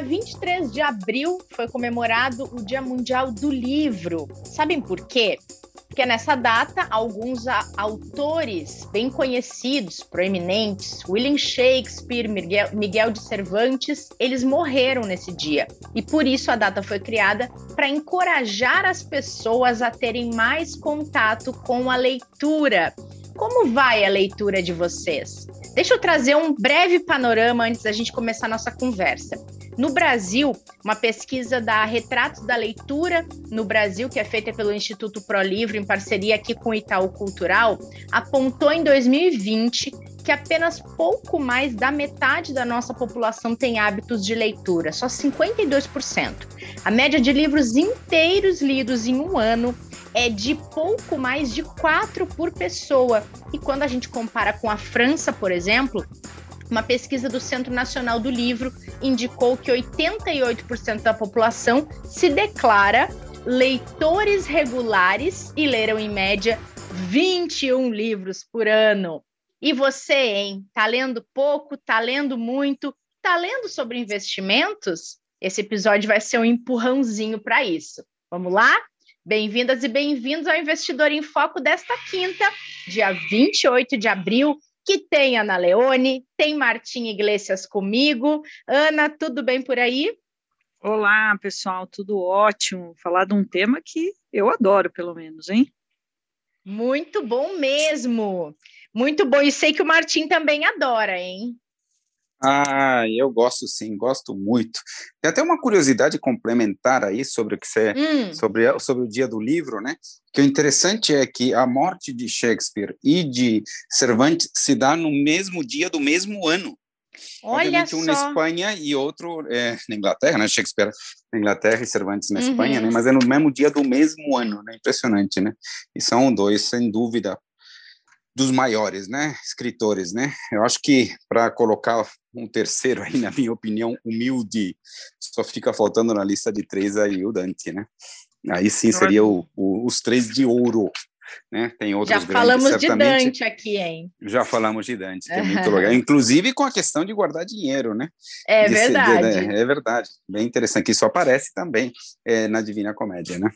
dia 23 de abril foi comemorado o Dia Mundial do Livro. Sabem por quê? Porque nessa data, alguns autores bem conhecidos, proeminentes, William Shakespeare, Miguel de Cervantes, eles morreram nesse dia. E por isso a data foi criada para encorajar as pessoas a terem mais contato com a leitura. Como vai a leitura de vocês? Deixa eu trazer um breve panorama antes da gente começar nossa conversa. No Brasil, uma pesquisa da Retratos da Leitura no Brasil, que é feita pelo Instituto Pro Livro em parceria aqui com o Itaú Cultural, apontou em 2020 que apenas pouco mais da metade da nossa população tem hábitos de leitura, só 52%. A média de livros inteiros lidos em um ano é de pouco mais de quatro por pessoa. E quando a gente compara com a França, por exemplo, uma pesquisa do Centro Nacional do Livro indicou que 88% da população se declara leitores regulares e leram em média 21 livros por ano. E você, hein? Tá lendo pouco, tá lendo muito, tá lendo sobre investimentos? Esse episódio vai ser um empurrãozinho para isso. Vamos lá? Bem-vindas e bem-vindos ao Investidor em Foco desta quinta, dia 28 de abril, que tem Ana Leone, tem Martim Iglesias comigo. Ana, tudo bem por aí? Olá, pessoal, tudo ótimo. Falar de um tema que eu adoro, pelo menos, hein? Muito bom mesmo. Muito bom. E sei que o Martim também adora, hein? Ah, eu gosto sim, gosto muito. Tem até uma curiosidade complementar aí sobre o que você, hum. sobre, sobre o dia do livro, né? Que o interessante é que a morte de Shakespeare e de Cervantes se dá no mesmo dia do mesmo ano. Olha Obviamente, um na Espanha e outro é, na Inglaterra, né? Shakespeare na Inglaterra e Cervantes na uhum. Espanha, né? Mas é no mesmo dia do mesmo ano, né? Impressionante, né? E são dois, sem dúvida, dos maiores, né, escritores, né? Eu acho que para colocar um terceiro aí, na minha opinião, humilde, só fica faltando na lista de três aí o Dante, né? Aí sim seria o, o, os três de ouro, né? Tem outros Já falamos de Dante aqui, hein? Já falamos de Dante, que é muito legal. Inclusive com a questão de guardar dinheiro, né? É de verdade. de, é verdade. Bem interessante. Que isso aparece também é, na Divina Comédia, né?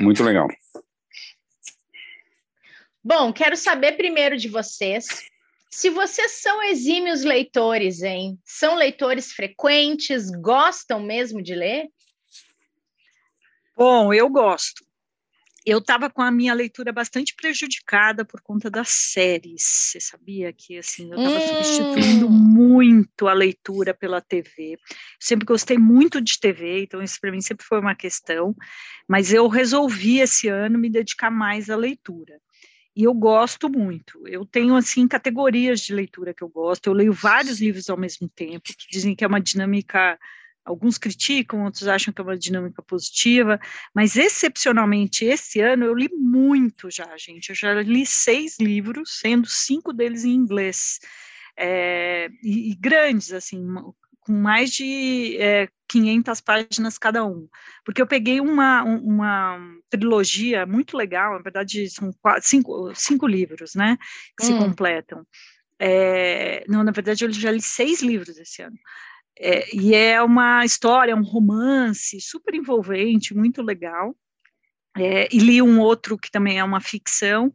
Muito legal. Bom, quero saber primeiro de vocês se vocês são exímios leitores, hein? São leitores frequentes, gostam mesmo de ler? Bom, eu gosto. Eu estava com a minha leitura bastante prejudicada por conta das séries. Você sabia que assim eu estava hum. substituindo muito a leitura pela TV. Sempre gostei muito de TV, então isso para mim sempre foi uma questão. Mas eu resolvi esse ano me dedicar mais à leitura e eu gosto muito. Eu tenho assim categorias de leitura que eu gosto. Eu leio vários livros ao mesmo tempo, que dizem que é uma dinâmica. Alguns criticam, outros acham que é uma dinâmica positiva, mas excepcionalmente esse ano eu li muito já, gente. Eu já li seis livros, sendo cinco deles em inglês. É, e, e, grandes, assim, com mais de é, 500 páginas cada um, porque eu peguei uma, uma trilogia muito legal, na verdade são quatro, cinco, cinco livros, né, que hum. se completam. É, não, na verdade eu já li seis livros esse ano. É, e é uma história, um romance super envolvente, muito legal. É, e li um outro que também é uma ficção,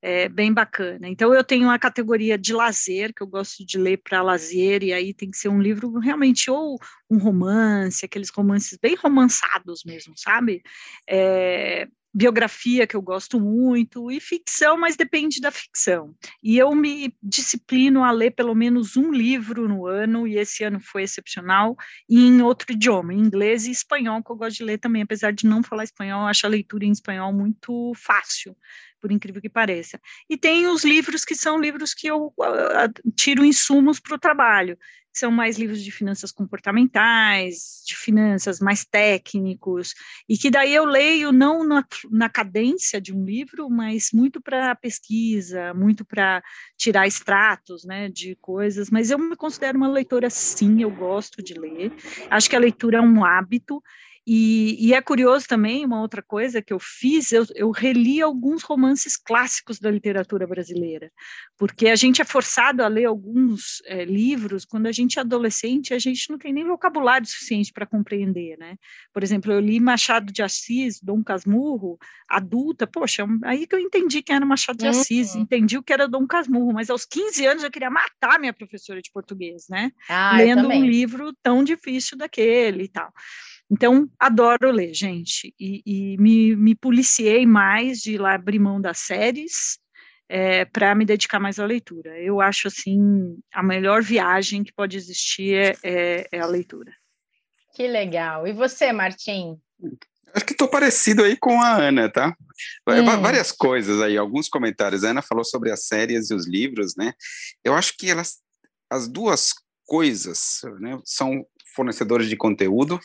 é bem bacana. Então, eu tenho a categoria de lazer, que eu gosto de ler para lazer, e aí tem que ser um livro realmente, ou um romance, aqueles romances bem romançados mesmo, sabe? É, biografia, que eu gosto muito, e ficção, mas depende da ficção. E eu me disciplino a ler pelo menos um livro no ano, e esse ano foi excepcional, e em outro idioma, em inglês e espanhol, que eu gosto de ler também, apesar de não falar espanhol, eu acho a leitura em espanhol muito fácil por incrível que pareça. E tem os livros que são livros que eu uh, tiro insumos para o trabalho, são mais livros de finanças comportamentais, de finanças mais técnicos, e que daí eu leio não na, na cadência de um livro, mas muito para pesquisa, muito para tirar extratos né, de coisas, mas eu me considero uma leitora sim, eu gosto de ler, acho que a leitura é um hábito, E, e, é curioso também, uma outra coisa que eu fiz, eu, eu, reli alguns romances clássicos da literatura brasileira, porque a gente é forçado a ler alguns é, livros quando a gente é adolescente, a gente não tem nem vocabulário suficiente para compreender, né? Por exemplo, eu li Machado de Assis, Dom Casmurro, adulta, poxa, aí que eu entendi quem era Machado de Assis, uhum. entendi o que era Dom Casmurro, mas aos 15 anos eu queria matar minha professora de português, né? Ah, Lendo um livro tão difícil daquele e tal. Então, adoro ler, gente, e, e me, me, policiei mais de lá abrir mão das séries é, para me dedicar mais à leitura. Eu acho, assim, a melhor viagem que pode existir é, é, é a leitura. Que legal. E você, Martim? Acho que estou parecido aí com a Ana, tá? Hum. Várias coisas aí, alguns comentários. A Ana falou sobre as séries e os livros, né? Eu acho que elas, as duas coisas, né, são fornecedores de conteúdo,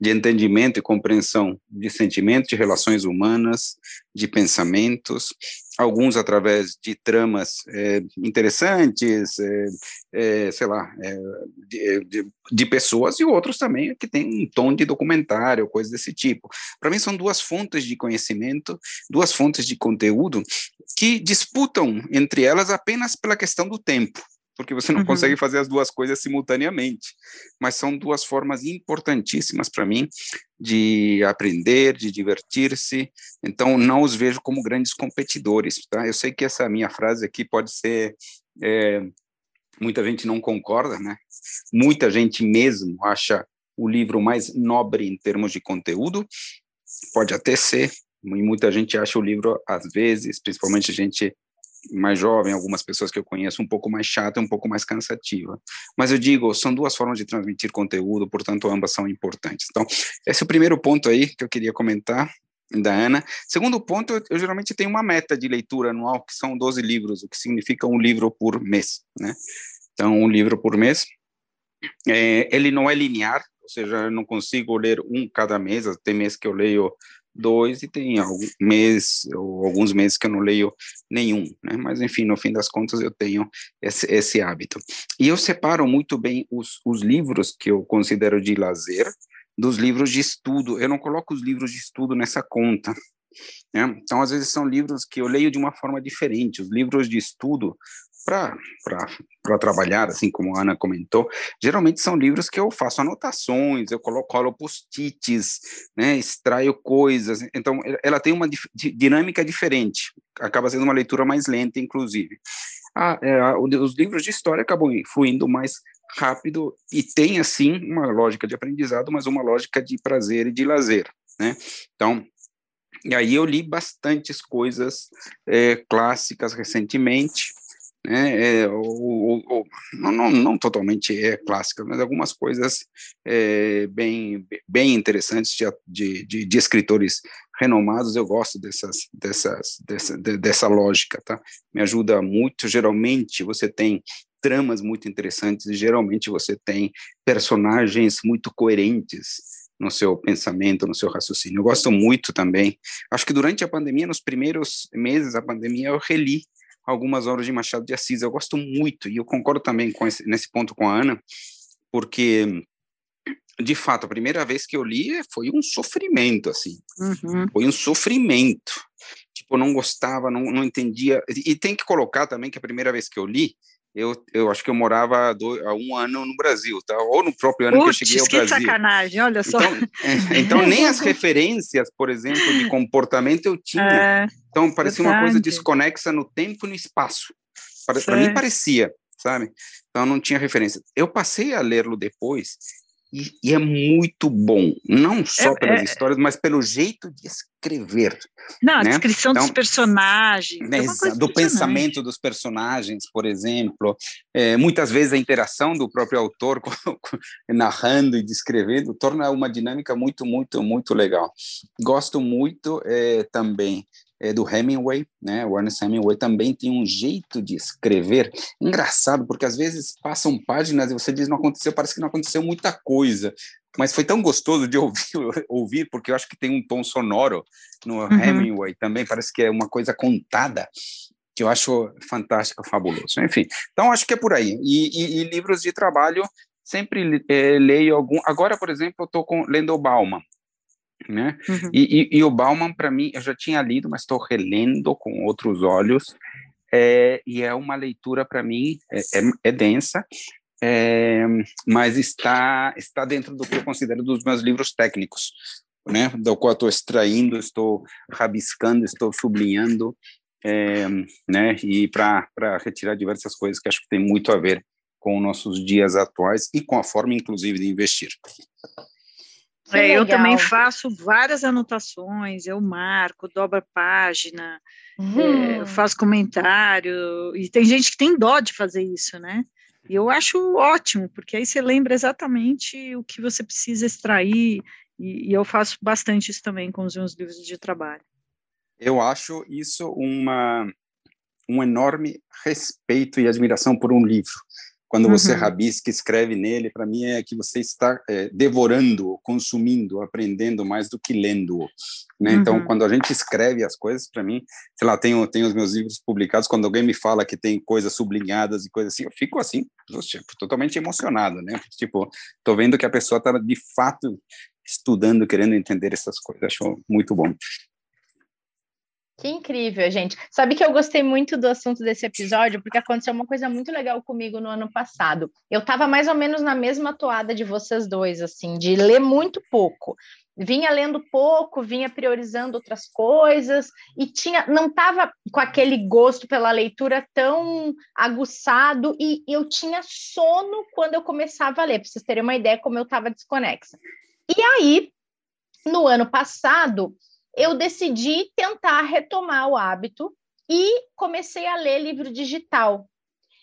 de entendimento e compreensão de sentimentos, de relações humanas, de pensamentos, alguns através de tramas é, interessantes, é, é, sei lá, é, de, de, de, pessoas, e outros também que têm um tom de documentário, coisa desse tipo. Para mim, são duas fontes de conhecimento, duas fontes de conteúdo que disputam entre elas apenas pela questão do tempo porque você não uhum. consegue fazer as duas coisas simultaneamente. Mas são duas formas importantíssimas para mim de aprender, de divertir-se. Então, não os vejo como grandes competidores. Tá? Eu sei que essa minha frase aqui pode ser. É, muita gente não concorda, né? Muita gente mesmo acha o livro mais nobre em termos de conteúdo. Pode até ser, e muita gente acha o livro, às vezes, principalmente gente mais jovem, algumas pessoas que eu conheço, um pouco mais chata, um pouco mais cansativa. Mas eu digo, são duas formas de transmitir conteúdo, portanto, ambas são importantes. Então, esse é o primeiro ponto aí que eu queria comentar da Ana. Segundo ponto, eu, geralmente tenho uma meta de leitura anual, que são 12 livros, o que significa um livro por mês, né? Então, um livro por mês. É, ele não é linear, ou seja, eu não consigo ler um cada mês, tem mês que eu leio dois e tem algum mês ou alguns meses que eu não leio nenhum, né? Mas enfim, no fim das contas eu tenho esse, esse hábito. E eu separo muito bem os, os livros que eu considero de lazer dos livros de estudo. Eu não coloco os livros de estudo nessa conta. Né? Então, às vezes são livros que eu leio de uma forma diferente. Os livros de estudo para trabalhar, assim como a Ana comentou, geralmente são livros que eu faço anotações, eu coloco post-its, né, extraio coisas, então ela tem uma dinâmica diferente, acaba sendo uma leitura mais lenta, inclusive. Ah, é, os livros de história acabam fluindo mais rápido e tem, assim, uma lógica de aprendizado, mas uma lógica de prazer e de lazer, né? Então, e aí eu li bastantes coisas é, clássicas recentemente, né, é, ou, ou, não, não, não, totalmente é clássica, mas algumas coisas é, bem, bem interessantes de, de, de, escritores renomados, eu gosto dessas, dessas, dessa, de, dessa lógica, tá? Me ajuda muito, geralmente você tem tramas muito interessantes e geralmente você tem personagens muito coerentes no seu pensamento, no seu raciocínio. Eu gosto muito também. Acho que durante a pandemia, nos primeiros meses da pandemia, eu reli algumas obras de Machado de Assis. Eu gosto muito, e eu concordo também esse, nesse ponto com a Ana, porque, de fato, a primeira vez que eu li foi um sofrimento, assim. Uhum. Foi um sofrimento. Tipo, não gostava, não, não entendia. E tem que colocar também que a primeira vez que eu li, eu, eu acho que eu morava há um ano no Brasil, tá? Ou no próprio ano Puts, que eu cheguei ao que Brasil. que sacanagem, olha só. Então, então, nem as referências, por exemplo, de comportamento eu tinha. É, então, parecia verdade. uma coisa desconexa no tempo e no espaço. Para mim parecia, sabe? Então, não tinha referência. Eu passei a lê-lo depois e, e, é muito bom, não só é, pelas é, histórias, mas pelo jeito de escrever. Não, né? a descrição então, dos personagens. Né, do pensamento dos personagens, por exemplo. É, muitas vezes a interação do próprio autor narrando e descrevendo torna uma dinâmica muito, muito, muito legal. Gosto muito é, também é, do Hemingway, né? O Ernest Hemingway também tem um jeito de escrever engraçado, porque às vezes passam páginas e você diz não aconteceu, parece que não aconteceu muita coisa, mas foi tão gostoso de ouvir, ouvir porque eu acho que tem um tom sonoro no uhum. Hemingway também, parece que é uma coisa contada que eu acho fantástico, fabuloso. Enfim, então acho que é por aí. E, e, e livros de trabalho sempre é, leio algum. Agora, por exemplo, eu estou lendo o Bauman, né? Uhum. E, e, e, o Bauman, para mim, eu já tinha lido, mas estou relendo com outros olhos, é, e é uma leitura, para mim, é, é, é densa, é, mas está, está dentro do que eu considero dos meus livros técnicos, né? do qual estou extraindo, estou rabiscando, estou sublinhando, é, né? e para retirar diversas coisas que acho que tem muito a ver com nossos dias atuais e com a forma, inclusive, de investir. É, eu também faço várias anotações, eu marco, dobro a página, uhum. é, faço comentário, e tem gente que tem dó de fazer isso, né? E eu acho ótimo, porque aí você lembra exatamente o que você precisa extrair, e, e eu faço bastante isso também com os meus livros de trabalho. Eu acho isso uma, um enorme respeito e admiração por um livro quando você uhum. rabisca, escreve nele, para mim é que você está é, devorando, consumindo, aprendendo mais do que lendo. Né? Então, uhum. Então, quando a gente escreve as coisas, para mim, sei lá, tenho, tenho os meus livros publicados, quando alguém me fala que tem coisas sublinhadas e coisas assim, eu fico assim, tipo, totalmente emocionado, né? Tipo, tô vendo que a pessoa está de fato estudando, querendo entender essas coisas. Acho muito bom. Que incrível, gente. Sabe que eu gostei muito do assunto desse episódio, porque aconteceu uma coisa muito legal comigo no ano passado. Eu estava mais ou menos na mesma toada de vocês dois, assim, de ler muito pouco. Vinha lendo pouco, vinha priorizando outras coisas e tinha, não estava com aquele gosto pela leitura tão aguçado e eu tinha sono quando eu começava a ler, para vocês terem uma ideia como eu estava desconexa. E aí, no ano passado, eu decidi tentar retomar o hábito e comecei a ler livro digital.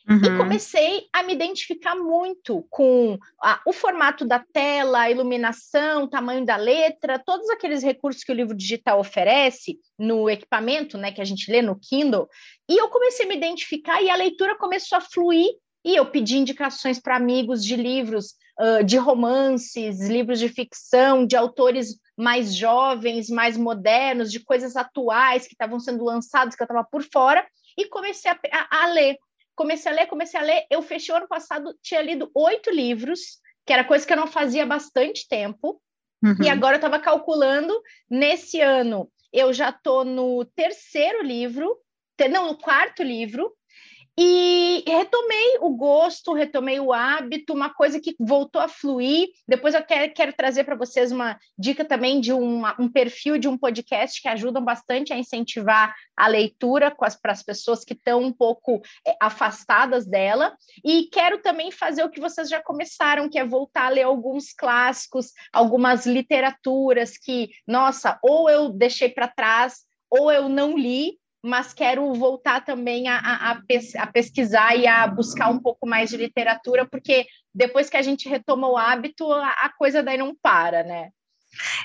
Uhum. E comecei a me identificar muito com a, o formato da tela, a iluminação, o tamanho da letra, todos aqueles recursos que o livro digital oferece no equipamento, né, que a gente lê no Kindle. E eu comecei a me identificar e a leitura começou a fluir. E eu pedi indicações para amigos de livros uh, de romances, livros de ficção, de autores mais jovens, mais modernos, de coisas atuais que estavam sendo lançados, que eu estava por fora, e comecei a, a, a, ler. Comecei a ler, comecei a ler. Eu fechei o ano passado, tinha lido oito livros, que era coisa que eu não fazia há bastante tempo. Uhum. E agora eu estava calculando, nesse ano, eu já estou no terceiro livro, não, no quarto livro, e retomei o gosto, retomei o hábito, uma coisa que voltou a fluir. Depois eu quero, quero trazer para vocês uma dica também de uma, um perfil de um podcast que ajudam bastante a incentivar a leitura para as pessoas que estão um pouco é, afastadas dela. E quero também fazer o que vocês já começaram, que é voltar a ler alguns clássicos, algumas literaturas que, nossa, ou eu deixei para trás, ou eu não li, mas quero voltar também a, a, a, pesquisar e a buscar um pouco mais de literatura, porque depois que a gente retoma o hábito, a, a coisa daí não para, né?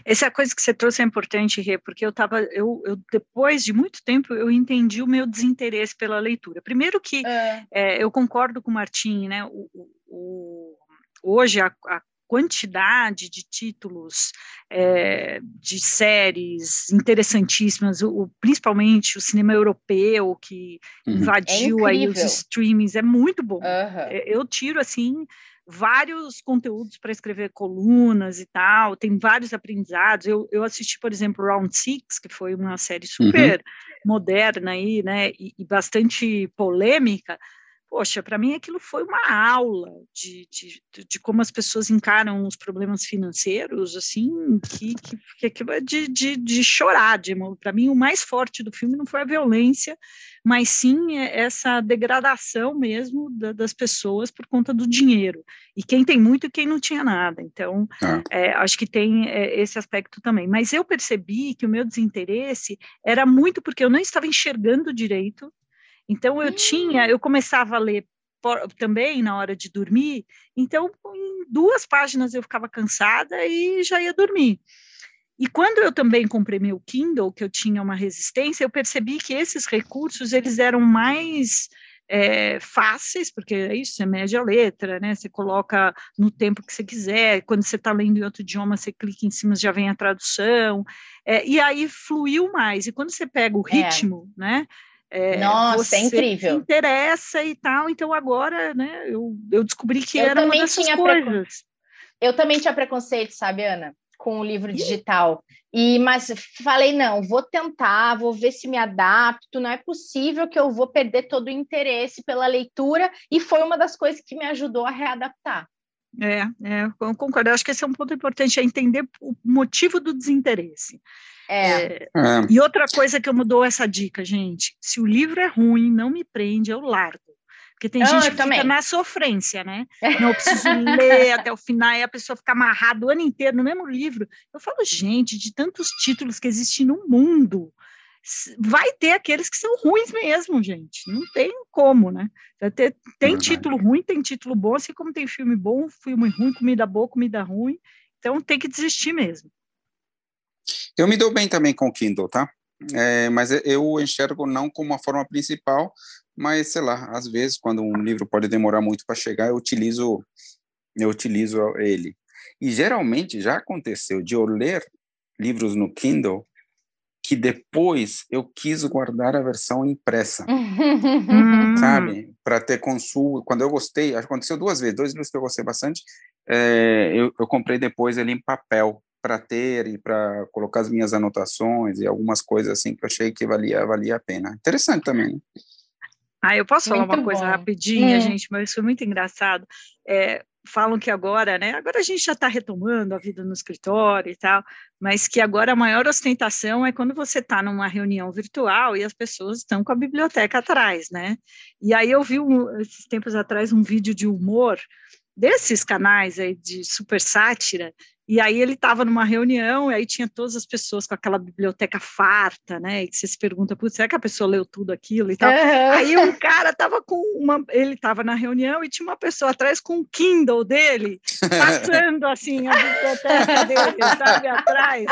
Essa coisa que você trouxe é importante, Rê, porque eu estava, eu, eu, depois de muito tempo, eu entendi o meu desinteresse pela leitura. Primeiro que é. É, eu concordo com o Martim, né? O, o, hoje a, a quantidade de títulos é, de séries interessantíssimas, o, principalmente o cinema europeu que uhum. invadiu é aí os streamings, é muito bom. Uhum. Eu tiro assim vários conteúdos para escrever colunas e tal, tem vários aprendizados. Eu, eu assisti, por exemplo, Round Six, que foi uma série uhum. super uhum. moderna aí, né, e, e bastante polêmica, poxa, para mim aquilo foi uma aula de, de, de, como as pessoas encaram os problemas financeiros, assim, que, que, que aquilo é de, de, de chorar. Para mim, o mais forte do filme não foi a violência, mas sim essa degradação mesmo da, das pessoas por conta do dinheiro. E quem tem muito e quem não tinha nada. Então, ah. é, acho que tem é, esse aspecto também. Mas eu percebi que o meu desinteresse era muito porque eu não estava enxergando direito então eu tinha, eu começava a ler por, também na hora de dormir, então em duas páginas eu ficava cansada e já ia dormir. E quando eu também comprei meu Kindle, que eu tinha uma resistência, eu percebi que esses recursos eles eram mais é, fáceis, porque é isso, você mede a letra, né? Você coloca no tempo que você quiser, quando você está lendo em outro idioma, você clica em cima, já vem a tradução, é, e aí fluiu mais. E quando você pega o é. ritmo, é. né? É, Nossa, é incrível. Se interessa e tal, então agora, né, eu, eu descobri que eu era uma dessas coisas. Eu também tinha preconceito, sabe, Ana? com o livro digital. E mas falei não, vou tentar, vou ver se me adapto. Não é possível que eu vou perder todo o interesse pela leitura e foi uma das coisas que me ajudou a readaptar. É, é eu concordo. Eu acho que esse é um ponto importante, é entender o motivo do desinteresse. É. É, é. E outra coisa que eu mudou essa dica, gente: se o livro é ruim, não me prende, eu largo. Porque tem gente que também. fica na sofrência, né? Não, eu preciso ler até o final, e a pessoa fica amarrada o ano inteiro no mesmo livro. Eu falo, gente, de tantos títulos que existem no mundo, vai ter aqueles que são ruins mesmo, gente. Não tem como, né? Tem título ruim, tem título bom, assim como tem filme bom, filme ruim, comida boa, comida ruim. Então tem que desistir mesmo. Eu me dou bem também com o Kindle, tá? É, mas eu enxergo não como a forma principal, mas sei lá, às vezes quando um livro pode demorar muito para chegar, eu utilizo eu utilizo ele. E geralmente já aconteceu de eu ler livros no Kindle que depois eu quis guardar a versão impressa, hum. sabe? Para ter consulta. Quando eu gostei, aconteceu duas vezes, dois livros que eu gostei bastante, é, eu, eu comprei depois ele em papel para ter e para colocar as minhas anotações e algumas coisas assim que eu achei que valia valia a pena. Interessante também. Né? Ah, eu posso muito falar uma coisa rapidinha, é. gente, mas foi muito engraçado. É, falam que agora, né? Agora a gente já está retomando a vida no escritório e tal, mas que agora a maior ostentação é quando você está numa reunião virtual e as pessoas estão com a biblioteca atrás, né? E aí eu vi um, esses tempos atrás um vídeo de humor desses canais aí de super sátira e aí ele estava numa reunião, e aí tinha todas as pessoas com aquela biblioteca farta, né? E que você se pergunta, será que a pessoa leu tudo aquilo e tal? Uhum. Aí um cara estava com uma. Ele estava na reunião e tinha uma pessoa atrás com um Kindle dele, passando assim a biblioteca dele, sabe, atrás.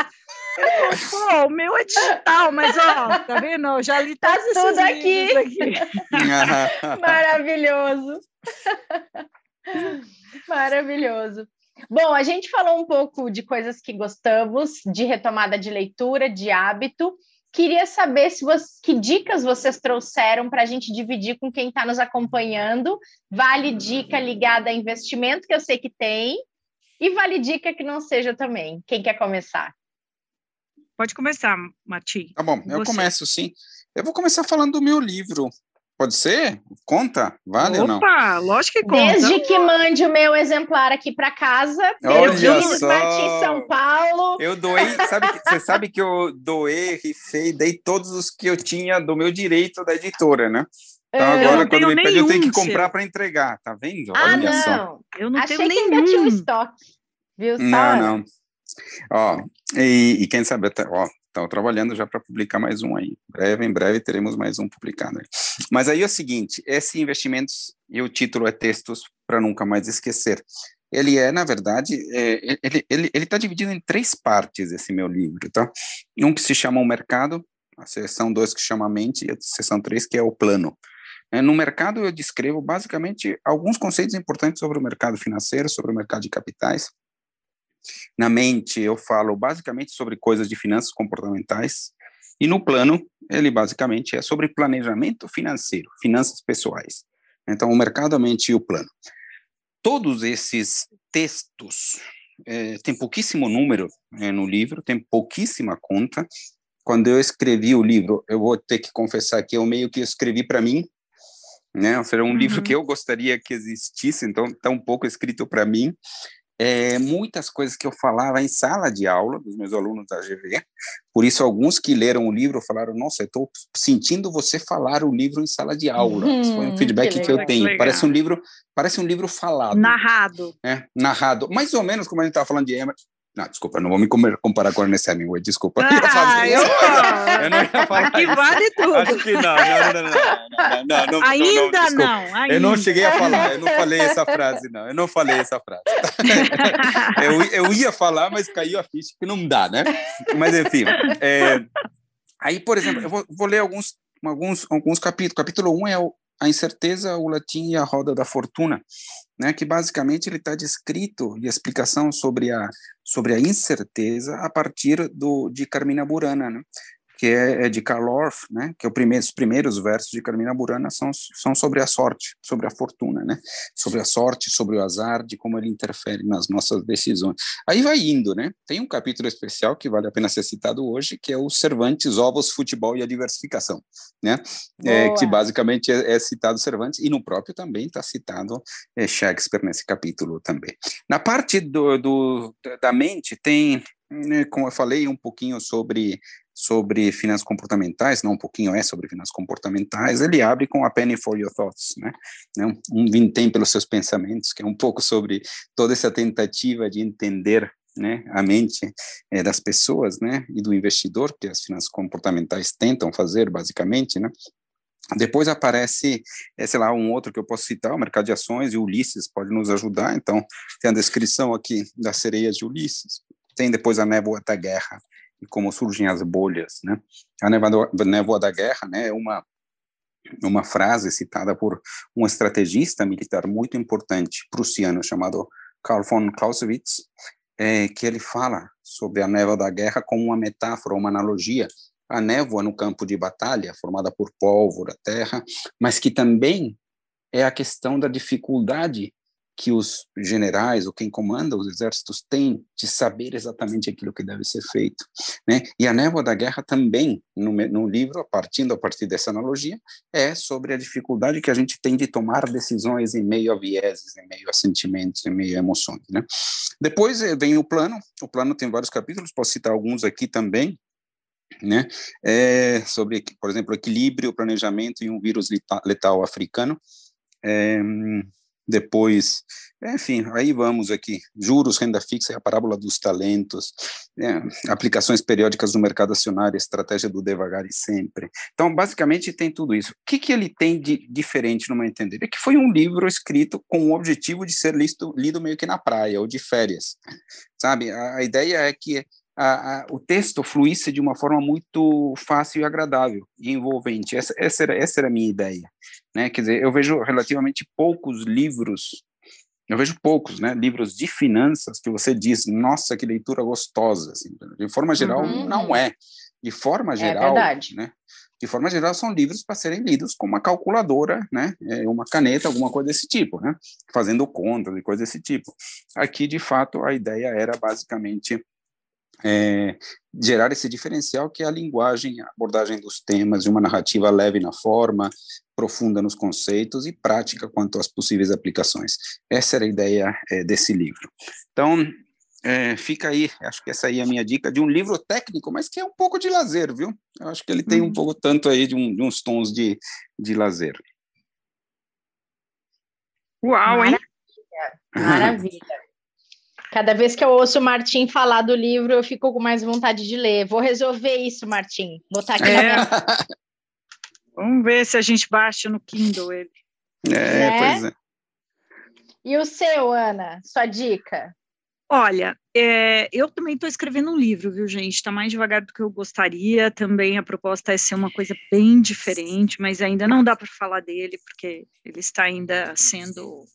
Pô, o meu é digital, mas ó, tá vendo? Eu já li tá tudo aqui. aqui. Maravilhoso. Maravilhoso. Bom, a gente falou um pouco de coisas que gostamos, de retomada de leitura, de hábito. Queria saber se você, que dicas vocês trouxeram para a gente dividir com quem está nos acompanhando. Vale dica ligada a investimento, que eu sei que tem, e vale dica que não seja também. Quem quer começar? Pode começar, Mati. Tá bom, eu começo sim. Eu vou começar falando do meu livro, Pode ser? Conta? Vale Opa, ou não? Opa, lógico que conta. Desde que mande o meu exemplar aqui para casa, Olha eu só. em São Paulo. Eu doei, sabe, você sabe que eu doei, rifei, dei todos os que eu tinha do meu direito da editora, né? Então é, agora, quando me pede, eu tenho que comprar para entregar, tá vendo? Ah, Olha não. Só. Eu não Achei tenho nenhum. que ainda tinha um estoque, viu? Não, não. Ó, e, e quem sabe, até, ó, Estão trabalhando já para publicar mais um aí. Breve, em breve teremos mais um publicado. Aí. Mas aí é o seguinte, esse investimentos, e o título é Textos para Nunca Mais Esquecer. Ele é, na verdade, é, ele ele está dividido em três partes, esse meu livro, tá? Um que se chama O Mercado, a seção 2 que chama a Mente, e a seção 3 que é o Plano. É, no mercado eu descrevo basicamente alguns conceitos importantes sobre o mercado financeiro, sobre o mercado de capitais, na mente, eu falo basicamente sobre coisas de finanças comportamentais. E no plano, ele basicamente é sobre planejamento financeiro, finanças pessoais. Então, o mercado, a mente e o plano. Todos esses textos é, tem pouquíssimo número é, no livro, tem pouquíssima conta. Quando eu escrevi o livro, eu vou ter que confessar que eu meio que escrevi para mim, né? Ou seja, um uhum. livro que eu gostaria que existisse, então está um pouco escrito para mim é, muitas coisas que eu falava em sala de aula dos meus alunos da GV. Por isso, alguns que leram o livro falaram: Nossa, eu estou sentindo você falar o livro em sala de aula. Hum, Esse foi um feedback que, que eu tenho. Que parece um livro, parece um livro falado, narrado, é, narrado, mais ou menos como a gente estava falando de Emerson. Não, desculpa, não vou me comparar com o Ernest Hemingway, desculpa. Ah, eu, eu, não ia falar Aqui isso. vale tudo. Acho que não, não, não, não, não, não Ainda não, não ainda. Eu não cheguei a falar, eu não falei essa frase, não, eu não falei essa frase. eu, eu ia falar, mas caiu a ficha que não dá, né? Mas, enfim, é, aí, por exemplo, eu vou, vou ler alguns, alguns, alguns capítulos. Capítulo 1 um é o, a incerteza, o latim e a roda da fortuna né, que basicamente ele está descrito e a explicação sobre a sobre a incerteza a partir do de Carmina Burana, né? Que é, é de Karl Orff, né? Que é o primeiro, os primeiros versos de Carmina Burana são, são sobre a sorte, sobre a fortuna, né? Sobre a sorte, sobre o azar, de como ele interfere nas nossas decisões. Aí vai indo, né? Tem um capítulo especial que vale a pena ser citado hoje, que é o Cervantes, Ovos, Futebol e a Diversificação, né? É, que basicamente é, é, citado Cervantes e no próprio também está citado é, Shakespeare nesse capítulo também. Na parte do, do da mente tem né, como eu falei um pouquinho sobre sobre finanças comportamentais, não um pouquinho é sobre finanças comportamentais, ele abre com a penny for your thoughts, né? Um vintém pelos seus pensamentos, que é um pouco sobre toda essa tentativa de entender né, a mente é, das pessoas, né, e do investidor, que as finanças comportamentais tentam fazer, basicamente, né, depois aparece, é, sei lá, um outro que eu posso citar, o mercado de ações, e Ulisses pode nos ajudar, então tem a descrição aqui das sereias de Ulisses, tem depois a névoa da guerra, e como surgem as bolhas, né? A névoa da guerra, né, é uma uma frase citada por um estrategista militar muito importante prussiano chamado Karl von Clausewitz, é, que ele fala sobre a névoa da guerra como uma metáfora, uma analogia a névoa no campo de batalha, formada por pólvora, terra, mas que também é a questão da dificuldade que os generais ou quem comanda os exércitos tem de saber exatamente aquilo que deve ser feito, né? E a névoa da guerra também no, no livro, partindo a partir dessa analogia, é sobre a dificuldade que a gente tem de tomar decisões em meio a vieses, em meio a sentimentos, em meio a emoções, né? Depois eh, vem o plano. O plano tem vários capítulos, posso citar alguns aqui também, né? É sobre, por exemplo, equilíbrio, planejamento e um vírus letal africano. É, depois, enfim, aí vamos aqui, juros, renda fixa e a parábola dos talentos, né, aplicações periódicas no mercado acionário, estratégia do devagar e sempre. Então, basicamente, tem tudo isso. O que, que ele tem de diferente, no meu entender? É que foi um livro escrito com o objetivo de ser listo, lido meio que na praia ou de férias, sabe? A, a ideia é que a, a, o texto fluísse de uma forma muito fácil e agradável e envolvente. Essa, essa, era, essa era a minha ideia. Né? Quer dizer, eu vejo relativamente poucos livros, eu vejo poucos né, livros de finanças que você diz, nossa, que leitura gostosa. Assim. De forma geral, uhum. não é. De forma é geral, é verdade. né? De forma geral, são livros para serem lidos com uma calculadora, né? É, uma caneta, alguma coisa desse tipo, né? Fazendo contas e coisa desse tipo. Aqui, de fato, a ideia era basicamente é, gerar esse diferencial que é a linguagem, a abordagem dos temas de uma narrativa leve na forma, profunda nos conceitos e prática quanto às possíveis aplicações. Essa era a ideia é, desse livro. Então, é, fica aí, acho que essa aí é a minha dica de um livro técnico, mas que é um pouco de lazer, viu? Eu acho que ele tem um uhum. pouco tanto aí de, um, de uns tons de, de lazer. Uau, hein? Maravilha. Maravilha. Cada vez que eu ouço o Martim falar do livro, eu fico com mais vontade de ler. Vou resolver isso, Martim. Botar aqui é. na minha... Vamos ver se a gente baixa no Kindle ele. É, né? pois é. E o seu, Ana? Sua dica? Olha, é, eu também estou escrevendo um livro, viu, gente? Está mais devagar do que eu gostaria. Também a proposta é ser uma coisa bem diferente, mas ainda não dá para falar dele, porque ele está ainda sendo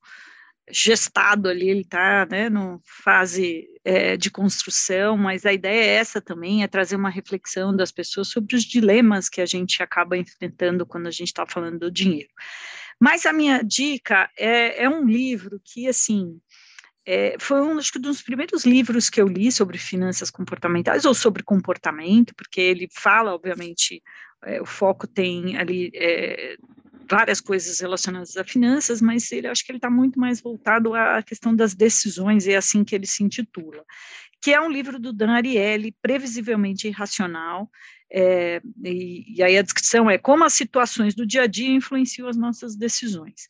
gestado ali, ele está né, no fase é, de construção, mas a ideia é essa também, é trazer uma reflexão das pessoas sobre os dilemas que a gente acaba enfrentando quando a gente está falando do dinheiro. Mas a minha dica é, é um livro que, assim, é, foi um acho que, dos primeiros livros que eu li sobre finanças comportamentais, ou sobre comportamento, porque ele fala, obviamente, é, o foco tem ali é, várias coisas relacionadas a finanças, mas ele acho que ele está muito mais voltado à questão das decisões, e é assim que ele se intitula, que é um livro do Dan Ariely, previsivelmente irracional, é, e, e aí a descrição é como as situações do dia a dia influenciam as nossas decisões.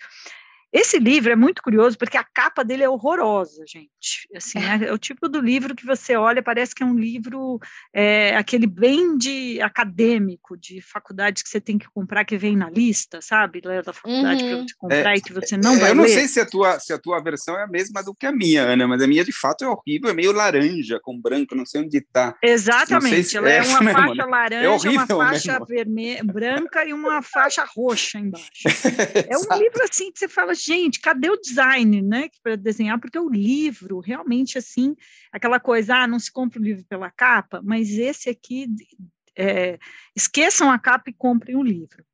Esse livro é muito curioso porque a capa dele é horrorosa, gente. Assim, é, é o tipo do livro que você olha, parece que é um livro, é, aquele bem de acadêmico, de faculdade que você tem que comprar, que vem na lista, sabe? Da faculdade uhum. para você comprar é, e que você não vai ler. Eu não sei se a, tua, se a tua versão é a mesma do que a minha, Ana, mas a minha de fato é horrível, é meio laranja com branco, não sei onde está. Exatamente, se ela é, uma mesmo, faixa né? laranja, uma faixa vermelha, branca e uma faixa roxa embaixo. é um livro assim que você fala, gente, cadê o design, né, para desenhar? Porque o livro, realmente, assim, aquela coisa, ah, não se compra o livro pela capa, mas esse aqui é, esqueçam a capa e comprem o livro.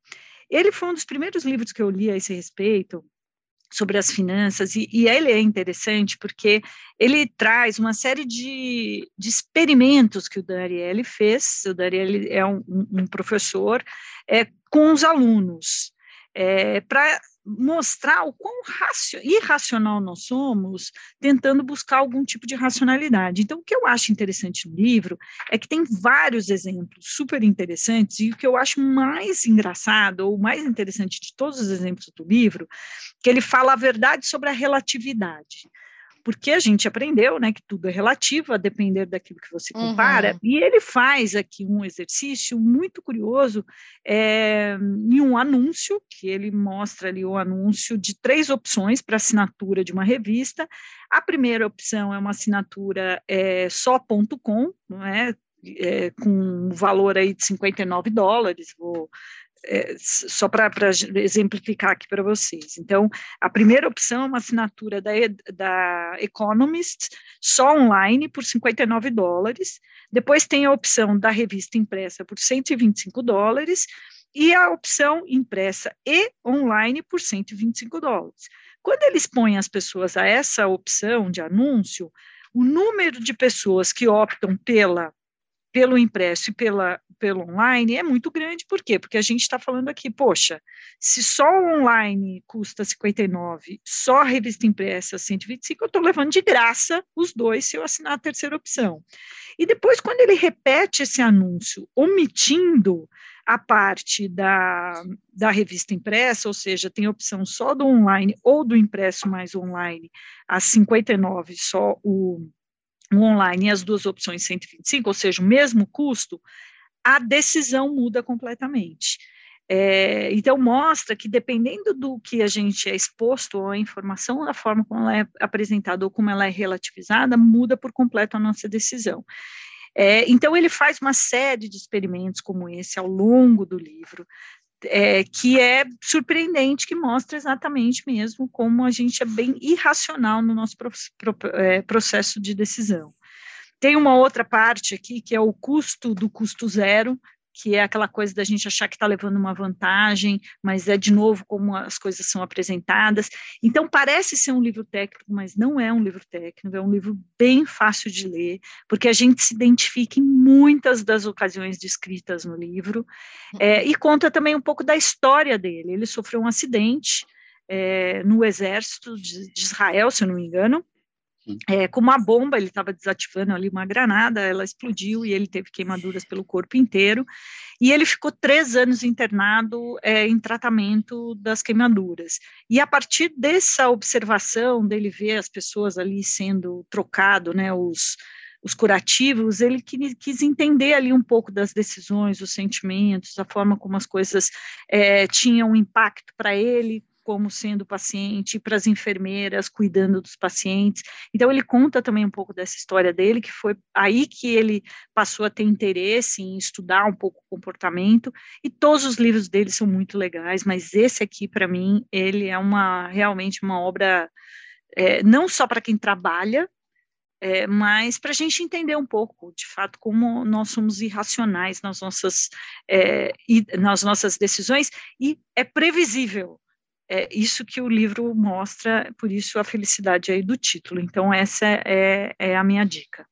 Ele foi um dos primeiros livros que eu li a esse respeito, sobre as finanças, e, e, ele é interessante porque ele traz uma série de, de experimentos que o Daniele fez, o Daniele é um, um professor, é, com os alunos, é, para mostrar o quão irracional nós somos, tentando buscar algum tipo de racionalidade. Então, o que eu acho interessante no livro é que tem vários exemplos super interessantes, e o que eu acho mais engraçado, ou mais interessante de todos os exemplos do livro, que ele fala a verdade sobre a relatividade porque a gente aprendeu né, que tudo é relativo a depender daquilo que você compara, uhum. e ele faz aqui um exercício muito curioso é, em um anúncio, que ele mostra ali o anúncio de três opções para assinatura de uma revista. A primeira opção é uma assinatura é, só.com, não é? É, com um valor aí de 59 dólares, vou é, só para exemplificar aqui para vocês. Então, a primeira opção é uma assinatura da, da Economist, só online, por 59 dólares. Depois tem a opção da revista impressa por 125 dólares e a opção impressa e online por 125 dólares. Quando eles põem as pessoas a essa opção de anúncio, o número de pessoas que optam pela pelo impresso e pela, pelo online é muito grande, por quê? Porque a gente está falando aqui, poxa, se só o online custa 59, só a revista impressa 125, eu estou levando de graça os dois se eu assinar a terceira opção. E depois, quando ele repete esse anúncio, omitindo a parte da, da revista impressa, ou seja, tem opção só do online ou do impresso mais online, a 59 só o o online e as duas opções 125, ou seja, o mesmo custo, a decisão muda completamente. É, então, mostra que dependendo do que a gente é exposto, ou a informação, da forma como ela é apresentada ou como ela é relativizada, muda por completo a nossa decisão. É, então, ele faz uma série de experimentos como esse ao longo do livro, é, que é surpreendente, que mostra exatamente mesmo como a gente é bem irracional no nosso pro, pro, é, processo de decisão. Tem uma outra parte aqui, que é o custo do custo zero, que é aquela coisa da gente achar que está levando uma vantagem, mas é de novo como as coisas são apresentadas. Então, parece ser um livro técnico, mas não é um livro técnico, é um livro bem fácil de ler, porque a gente se identifica em muitas das ocasiões descritas no livro, é, e conta também um pouco da história dele. Ele sofreu um acidente é, no exército de, de Israel, se eu não me engano, é, com uma bomba, ele estava desativando ali uma granada, ela explodiu e ele teve queimaduras pelo corpo inteiro. E ele ficou três anos internado é, em tratamento das queimaduras. E a partir dessa observação dele ver as pessoas ali sendo trocado, né, os, os curativos, ele quis entender ali um pouco das decisões, os sentimentos, a forma como as coisas é, tinham impacto para ele, como sendo paciente, para as enfermeiras cuidando dos pacientes. Então ele conta também um pouco dessa história dele, que foi aí que ele passou a ter interesse em estudar um pouco o comportamento. E todos os livros dele são muito legais, mas esse aqui para mim ele é uma realmente uma obra é, não só para quem trabalha é, mas para a gente entender um pouco, de fato, como nós somos irracionais nas nossas, é, nas nossas decisões, e é previsível é isso que o livro mostra, por isso a felicidade aí do título. Então, essa é, é a minha dica.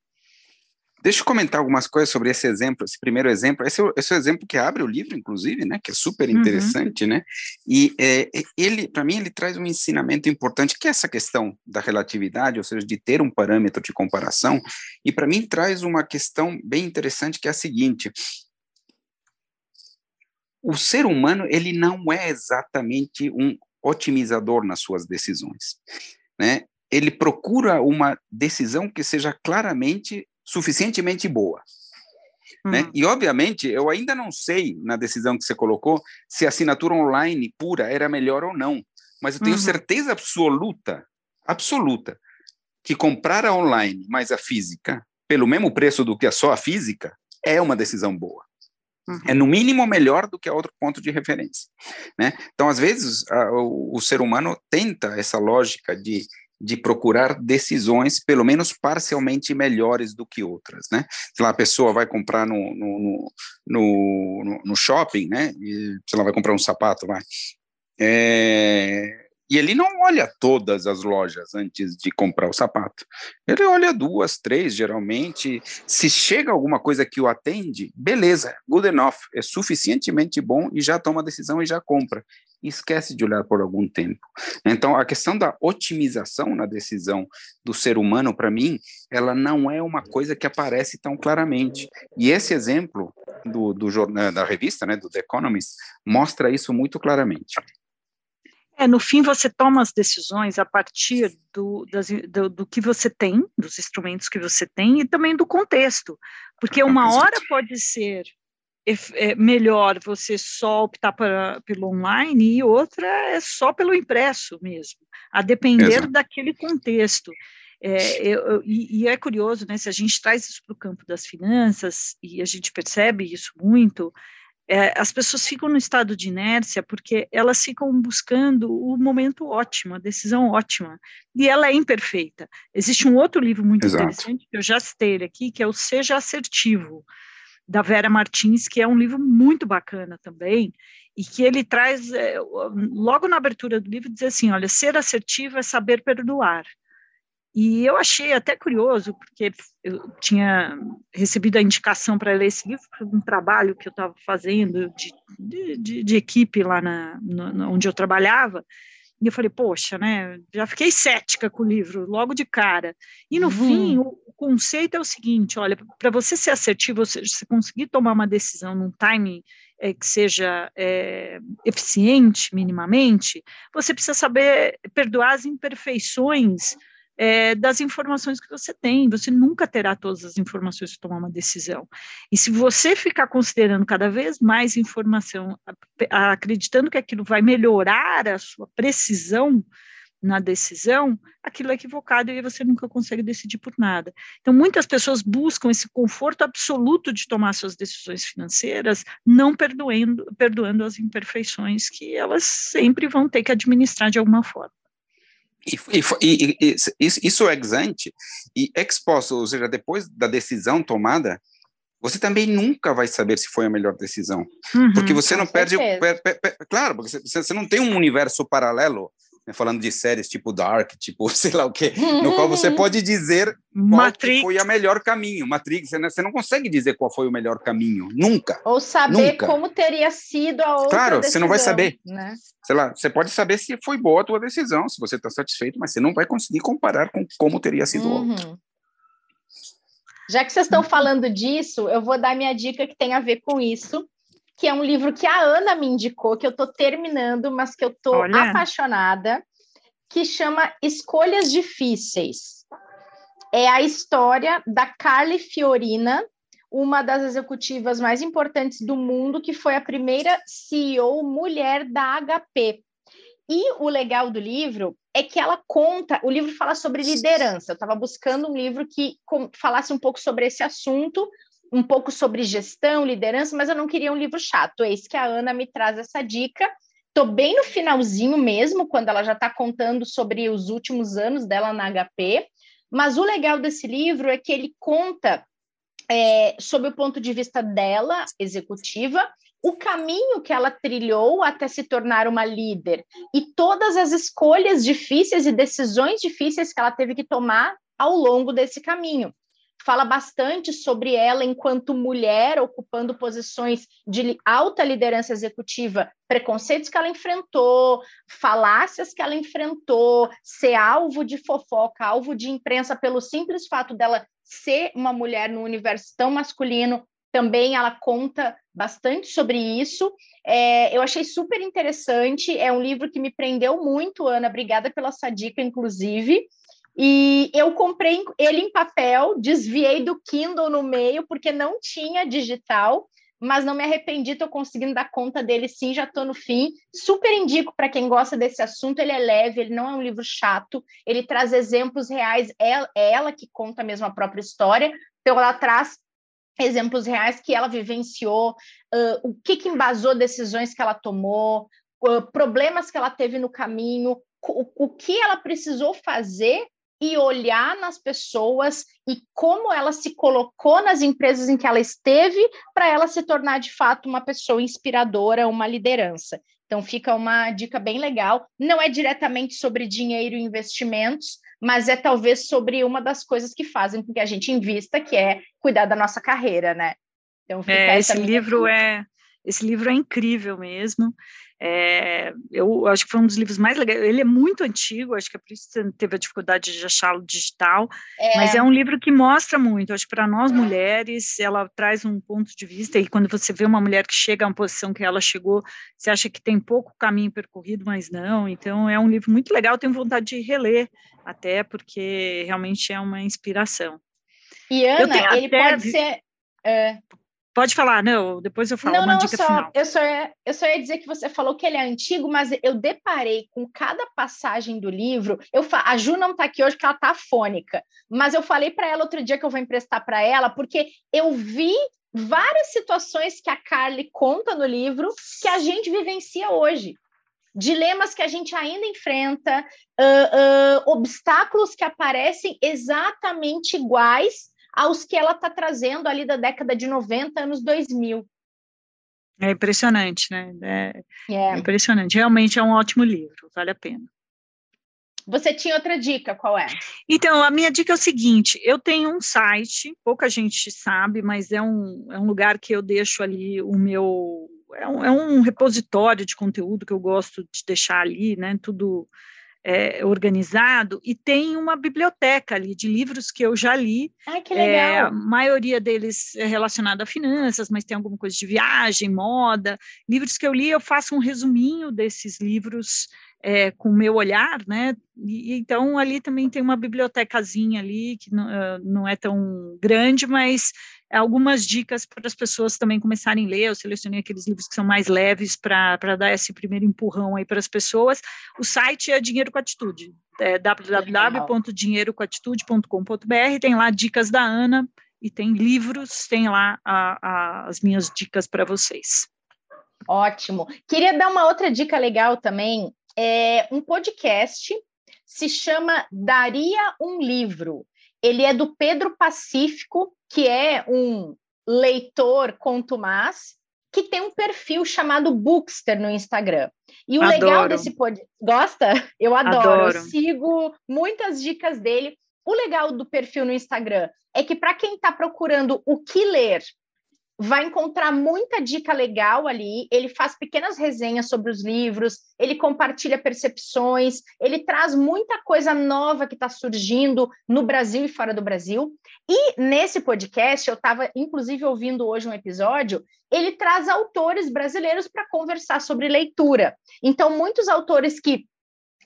Deixa eu comentar algumas coisas sobre esse exemplo, esse primeiro exemplo. Esse é o, esse é o exemplo que abre o livro, inclusive, né? Que é super uhum. interessante, uhum. né? E é, ele, para mim, ele traz um ensinamento importante, que é essa questão da relatividade, ou seja, de ter um parâmetro de comparação. E para mim traz uma questão bem interessante, que é a seguinte: o ser humano ele não é exatamente um otimizador nas suas decisões, né? Ele procura uma decisão que seja claramente suficientemente boa. Né? Uhum. E, obviamente, eu ainda não sei, na decisão que você colocou, se a assinatura online pura era melhor ou não, mas eu tenho uhum. certeza absoluta, absoluta, que comprar a online mais a física, pelo mesmo preço do que a só a física, é uma decisão boa. Uhum. É no mínimo melhor do que outro ponto de referência, né? Então, às vezes, a, o, o, ser humano tenta essa lógica de de procurar decisões, pelo menos parcialmente melhores do que outras, né? Se lá a pessoa vai comprar no, no, no, no, shopping, né? E, se ela vai comprar um sapato, vai. É, e ele não olha todas as lojas antes de comprar o sapato. Ele olha duas, três, geralmente. Se chega alguma coisa que o atende, beleza, good enough, é suficientemente bom e já toma a decisão e já compra. E esquece de olhar por algum tempo. Então, a questão da otimização na decisão do ser humano, para mim, ela não é uma coisa que aparece tão claramente. E esse exemplo do, do da revista, né, do The Economist, mostra isso muito claramente. É, no fim, você toma as decisões a partir do, das, do, do, que você tem, dos instrumentos que você tem e também do contexto, porque uma hora pode ser é, melhor você só optar para, pelo online e outra é só pelo impresso mesmo, a depender Exato. daquele contexto. É, eu, e, e, é curioso, né, se a gente traz isso para o campo das finanças, e a gente percebe isso muito, é, as pessoas ficam no estado de inércia porque elas ficam buscando o momento ótimo, a decisão ótima, e ela é imperfeita. Existe um outro livro muito Exato. interessante, que eu já citei aqui, que é o Seja Assertivo, da Vera Martins, que é um livro muito bacana também, e que ele traz, é, logo na abertura do livro, diz assim, olha, ser assertivo é saber perdoar. E eu achei até curioso, porque eu tinha recebido a indicação para ler esse livro, um trabalho que eu estava fazendo de, de, de, equipe lá na, onde eu trabalhava, e eu falei, poxa, né, já fiquei cética com o livro, logo de cara. E no uhum. fim, o, o, conceito é o seguinte, olha, para você ser assertivo, você, você conseguir tomar uma decisão num time é, que seja é, eficiente minimamente, você precisa saber perdoar as imperfeições é, das informações que você tem. Você nunca terá todas as informações para tomar uma decisão. E se você ficar considerando cada vez mais informação, acreditando que aquilo vai melhorar a sua precisão na decisão, aquilo é equivocado e você nunca consegue decidir por nada. Então, muitas pessoas buscam esse conforto absoluto de tomar suas decisões financeiras, não perdoando, perdoando as imperfeições que elas sempre vão ter que administrar de alguma forma. E, e, e, isso é ex ante e ex post, ou seja, depois da decisão tomada, você também nunca vai saber se foi a melhor decisão. Uhum, porque você não perde. Per, per, per, claro, porque você, você não tem um universo paralelo né, falando de séries tipo Dark, tipo sei lá o quê, no qual você pode dizer qual foi o melhor caminho. Matrix, você não, você não consegue dizer qual foi o melhor caminho, nunca. Ou saber nunca. como teria sido a outra Claro, decisão, você não vai saber. Né? Sei lá, você pode saber se foi boa a tua decisão, se você está satisfeito, mas você não vai conseguir comparar com como teria sido uhum. outra. Já que vocês estão falando disso, eu vou dar minha dica que tem a ver com isso, que é um livro que a Ana me indicou, que eu estou terminando, mas que eu estou apaixonada, que chama Escolhas Difíceis. É a história da Carly Fiorina, uma das executivas mais importantes do mundo, que foi a primeira CEO mulher da HP. E o legal do livro é que ela conta, o livro fala sobre liderança. Eu estava buscando um livro que falasse um pouco sobre esse assunto, um pouco sobre gestão, liderança, mas eu não queria um livro chato. É isso que a Ana me traz essa dica. Estou bem no finalzinho mesmo, quando ela já está contando sobre os últimos anos dela na HP. Mas o legal desse livro é que ele conta, é, sob o ponto de vista dela, executiva, o caminho que ela trilhou até se tornar uma líder e todas as escolhas difíceis e decisões difíceis que ela teve que tomar ao longo desse caminho fala bastante sobre ela enquanto mulher ocupando posições de alta liderança executiva, preconceitos que ela enfrentou, falácias que ela enfrentou, ser alvo de fofoca, alvo de imprensa pelo simples fato dela ser uma mulher no universo tão masculino. Também ela conta bastante sobre isso. É, eu achei super interessante. É um livro que me prendeu muito, Ana. Obrigada pela sua dica, inclusive. E eu comprei ele em papel, desviei do Kindle no meio, porque não tinha digital, mas não me arrependi, estou conseguindo dar conta dele sim, já estou no fim. Super indico para quem gosta desse assunto, ele é leve, ele não é um livro chato, ele traz exemplos reais, é, ela que conta mesmo a própria história, então ela traz exemplos reais que ela vivenciou, uh, o que, que embasou decisões que ela tomou, uh, problemas que ela teve no caminho, o, o que ela precisou fazer e olhar nas pessoas e como ela se colocou nas empresas em que ela esteve para ela se tornar de fato uma pessoa inspiradora, uma liderança. Então fica uma dica bem legal. Não é diretamente sobre dinheiro e investimentos, mas é talvez sobre uma das coisas que fazem com que a gente invista, que é cuidar da nossa carreira, né? Então é, esse livro é esse livro é incrível mesmo. É, eu acho que foi um dos livros mais legais. Ele é muito antigo, acho que é por isso que você teve a dificuldade de achá-lo digital, é. mas é um livro que mostra muito. Acho que para nós mulheres, ela traz um ponto de vista. E quando você vê uma mulher que chega a uma posição que ela chegou, você acha que tem pouco caminho percorrido, mas não. Então, é um livro muito legal. Tenho vontade de reler, até porque realmente é uma inspiração. E Ana, ele pode ser. É, Pode falar, não, depois eu falo não, uma não, dica só, final. Eu só, ia, eu só ia dizer que você falou que ele é antigo, mas eu deparei com cada passagem do livro. Eu A Ju não está aqui hoje porque ela está fônica, mas eu falei para ela outro dia que eu vou emprestar para ela, porque eu vi várias situações que a Carly conta no livro que a gente vivencia hoje. Dilemas que a gente ainda enfrenta, uh, uh, obstáculos que aparecem exatamente iguais aos que ela está trazendo ali da década de 90, anos 2000. É impressionante, né? É, é. impressionante. Realmente é um ótimo livro, vale a pena. Você tinha outra dica, qual é? Então, a minha dica é o seguinte: eu tenho um site, pouca gente sabe, mas é um, é um lugar que eu deixo ali o meu. É um, é um repositório de conteúdo que eu gosto de deixar ali, né? Tudo é, organizado e tem uma biblioteca ali de livros que eu já li. Ai, que legal! É, a maioria deles é relacionado a finanças, mas tem alguma coisa de viagem, moda. Livros que eu li, eu faço um resuminho desses livros é, com o meu olhar, né? E, então ali também tem uma bibliotecazinha ali que não, uh, não é tão grande, mas algumas dicas para as pessoas também começarem a ler. Eu selecionei aqueles livros que são mais leves para dar esse primeiro empurrão aí para as pessoas. O site é Dinheiro com Atitude, é www.dinheirocoatitude.com.br. Tem lá dicas da Ana e tem livros, tem lá a, a, as minhas dicas para vocês. Ótimo. Queria dar uma outra dica legal também. É um podcast se chama Daria um Livro. Ele é do Pedro Pacífico, que é um leitor contumaz, que tem um perfil chamado Bookster no Instagram. E o adoro. legal desse podcast. Gosta? Eu adoro. adoro. Eu sigo muitas dicas dele. O legal do perfil no Instagram é que, para quem está procurando o que ler vai encontrar muita dica legal ali. Ele faz pequenas resenhas sobre os livros, ele compartilha percepções, ele traz muita coisa nova que está surgindo no Brasil e fora do Brasil. E nesse podcast, eu estava inclusive ouvindo hoje um episódio, ele traz autores brasileiros para conversar sobre leitura. Então, muitos autores que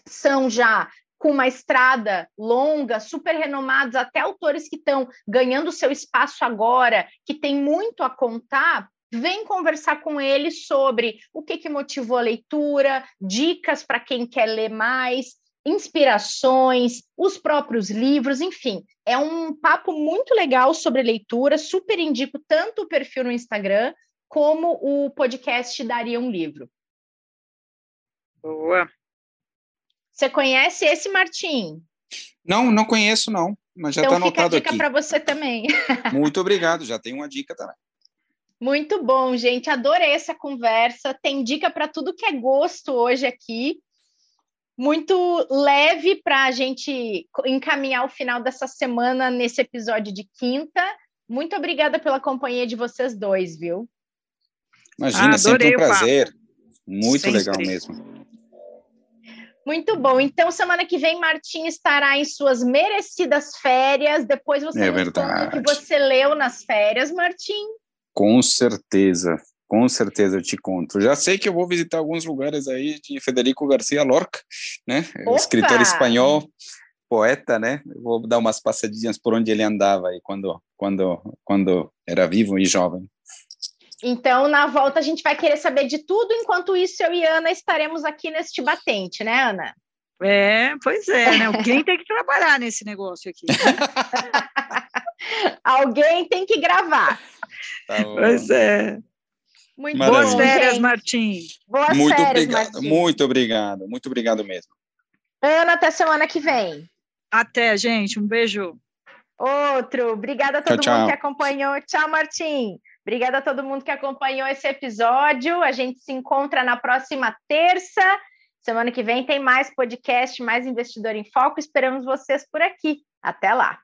são já com uma estrada longa, super renomados, até autores que estão ganhando seu espaço agora, que tem muito a contar, vem conversar com ele sobre o que, que motivou a leitura, dicas para quem quer ler mais, inspirações, os próprios livros, enfim, é um papo muito legal sobre leitura, super indico tanto o perfil no Instagram como o podcast Daria um Livro. Boa. Você conhece esse Martim? Não, não conheço não, mas já está então, anotado aqui. Então fica a dica para você também. Muito obrigado, já tem uma dica também. Muito bom, gente. Adorei essa conversa. Tem dica para tudo que é gosto hoje aqui. Muito leve para a gente encaminhar o final dessa semana nesse episódio de quinta. Muito obrigada pela companhia de vocês dois, viu? Imagina, ah, sempre um prazer. Muito sempre. legal mesmo. Muito bom. Então, semana que vem, Martim estará em suas merecidas férias. Depois você é conta o que você leu nas férias, Martim. Com certeza, com certeza eu te conto. Já sei que eu vou visitar alguns lugares aí de Federico Garcia Lorca, né? Opa! Escritor espanhol, poeta, né? Eu vou dar umas passadinhas por onde ele andava aí quando, quando, quando era vivo e jovem. Então, na volta, a gente vai querer saber de tudo. Enquanto isso, eu e Ana estaremos aqui neste batente, né, Ana? É, pois é, né? Alguém tem que trabalhar nesse negócio aqui. Né? Alguém tem que gravar. Tá pois é. Muito Boas férias, gente. Martim. Boas muito férias, obrigado, Martim. Muito obrigado, muito obrigado mesmo. Ana, até semana que vem. Até, gente. Um beijo. Outro. Obrigada a todo tchau, mundo tchau. que acompanhou. Tchau, Martim. Obrigada a todo mundo que acompanhou esse episódio. A gente se encontra na próxima terça. Semana que vem tem mais podcast, mais Investidor em Foco. Esperamos vocês por aqui. Até lá.